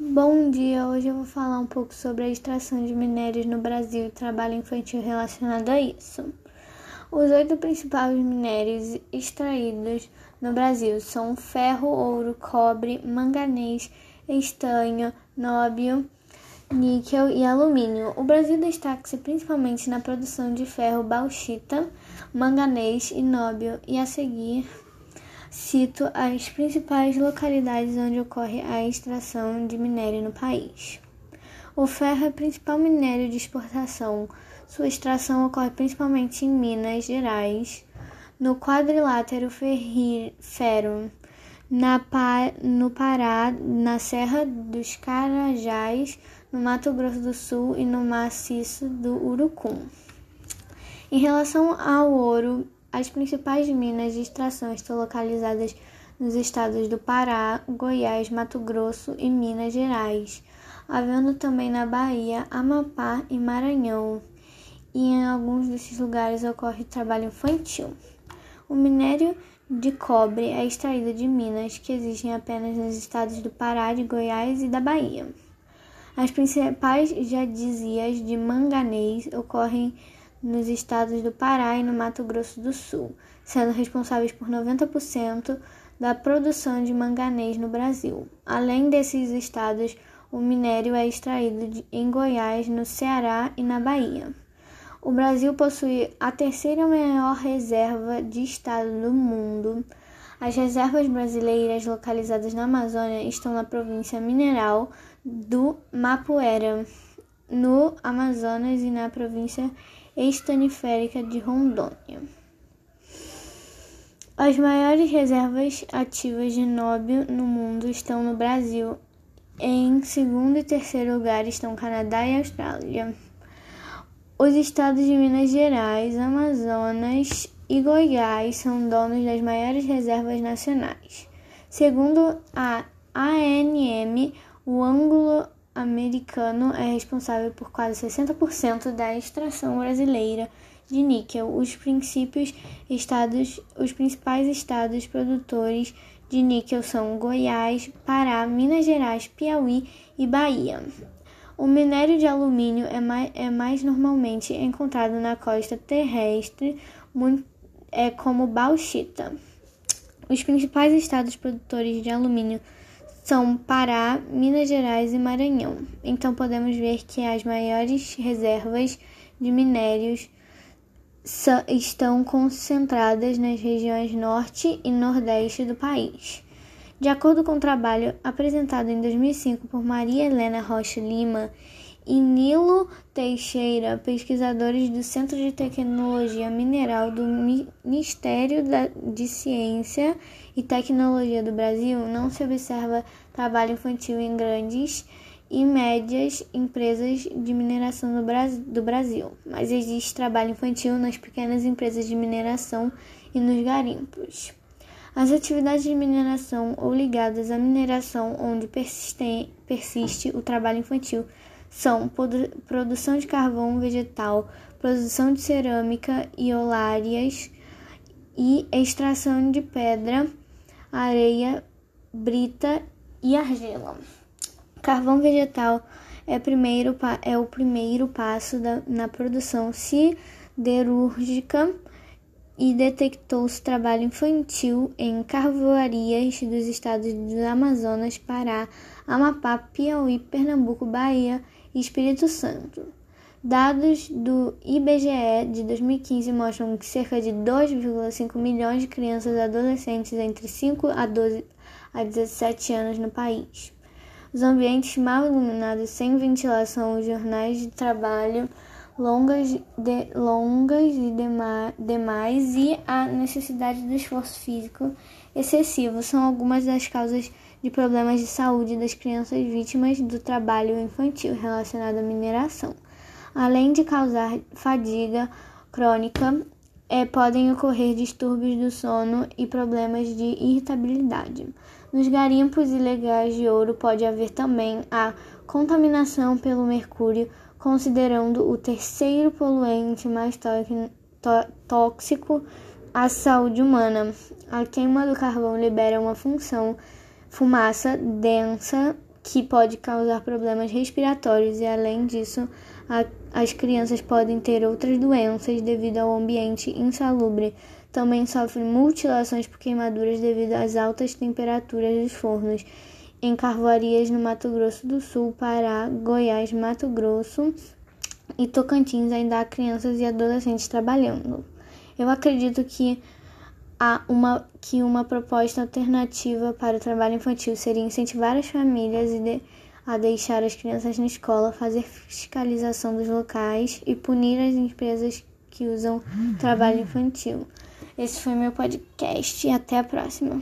Bom dia, hoje eu vou falar um pouco sobre a extração de minérios no Brasil e trabalho infantil relacionado a isso. Os oito principais minérios extraídos no Brasil são ferro, ouro, cobre, manganês, estanho, nóbio, níquel e alumínio. O Brasil destaca-se principalmente na produção de ferro, bauxita, manganês e nóbio, e a seguir cito as principais localidades onde ocorre a extração de minério no país. O ferro é o principal minério de exportação. Sua extração ocorre principalmente em Minas Gerais, no quadrilátero ferro, na no Pará, na Serra dos Carajás, no Mato Grosso do Sul e no maciço do Urucum. Em relação ao ouro, as principais minas de extração estão localizadas nos estados do Pará, Goiás, Mato Grosso e Minas Gerais, havendo também na Bahia, Amapá e Maranhão. E em alguns desses lugares ocorre trabalho infantil. O minério de cobre é extraído de minas que existem apenas nos estados do Pará, de Goiás e da Bahia. As principais jadizias de manganês ocorrem nos estados do Pará e no Mato Grosso do Sul, sendo responsáveis por 90% da produção de manganês no Brasil. Além desses estados, o minério é extraído em Goiás, no Ceará e na Bahia. O Brasil possui a terceira maior reserva de estado do mundo. As reservas brasileiras localizadas na Amazônia estão na província mineral do Mapuera, no Amazonas e na província estaniférica de Rondônia. As maiores reservas ativas de nóbio no mundo estão no Brasil. Em segundo e terceiro lugar estão Canadá e Austrália. Os estados de Minas Gerais, Amazonas e Goiás são donos das maiores reservas nacionais. Segundo a ANM, o ângulo americano é responsável por quase 60% da extração brasileira de níquel. Os, princípios estados, os principais estados produtores de níquel são Goiás, Pará, Minas Gerais, Piauí e Bahia. O minério de alumínio é mais, é mais normalmente encontrado na costa terrestre, muito, é como bauxita. Os principais estados produtores de alumínio são Pará, Minas Gerais e Maranhão. Então podemos ver que as maiores reservas de minérios estão concentradas nas regiões norte e nordeste do país. De acordo com o trabalho apresentado em 2005 por Maria Helena Rocha Lima e Nilo Teixeira, pesquisadores do Centro de Tecnologia Mineral do Ministério de Ciência e Tecnologia do Brasil, não se observa trabalho infantil em grandes e médias empresas de mineração do Brasil, mas existe trabalho infantil nas pequenas empresas de mineração e nos garimpos. As atividades de mineração ou ligadas à mineração onde persiste o trabalho infantil são produção de carvão vegetal, produção de cerâmica e olárias e extração de pedra, areia, brita e argila. Carvão vegetal é, primeiro, é o primeiro passo da, na produção siderúrgica e detectou-se trabalho infantil em carvoarias dos estados do Amazonas, Pará, Amapá, Piauí, Pernambuco, Bahia e Espírito Santo. Dados do IBGE de 2015 mostram que cerca de 2,5 milhões de crianças e adolescentes entre 5 a 12 a 17 anos no país. Os ambientes mal iluminados, sem ventilação, os jornais de trabalho longas, de, longas e dema, demais e a necessidade do esforço físico excessivo são algumas das causas de problemas de saúde das crianças vítimas do trabalho infantil relacionado à mineração. Além de causar fadiga crônica, é, podem ocorrer distúrbios do sono e problemas de irritabilidade. Nos garimpos ilegais de ouro pode haver também a contaminação pelo mercúrio, considerando o terceiro poluente mais tóxico à saúde humana. A queima do carvão libera uma função fumaça densa que pode causar problemas respiratórios e, além disso, a, as crianças podem ter outras doenças devido ao ambiente insalubre. Também sofrem mutilações por queimaduras devido às altas temperaturas dos fornos. Em carvoarias no Mato Grosso do Sul, Pará, Goiás, Mato Grosso e Tocantins ainda há crianças e adolescentes trabalhando. Eu acredito que há uma, que uma proposta alternativa para o trabalho infantil seria incentivar as famílias de, a deixar as crianças na escola, fazer fiscalização dos locais e punir as empresas que usam trabalho infantil. Esse foi meu podcast e até a próxima.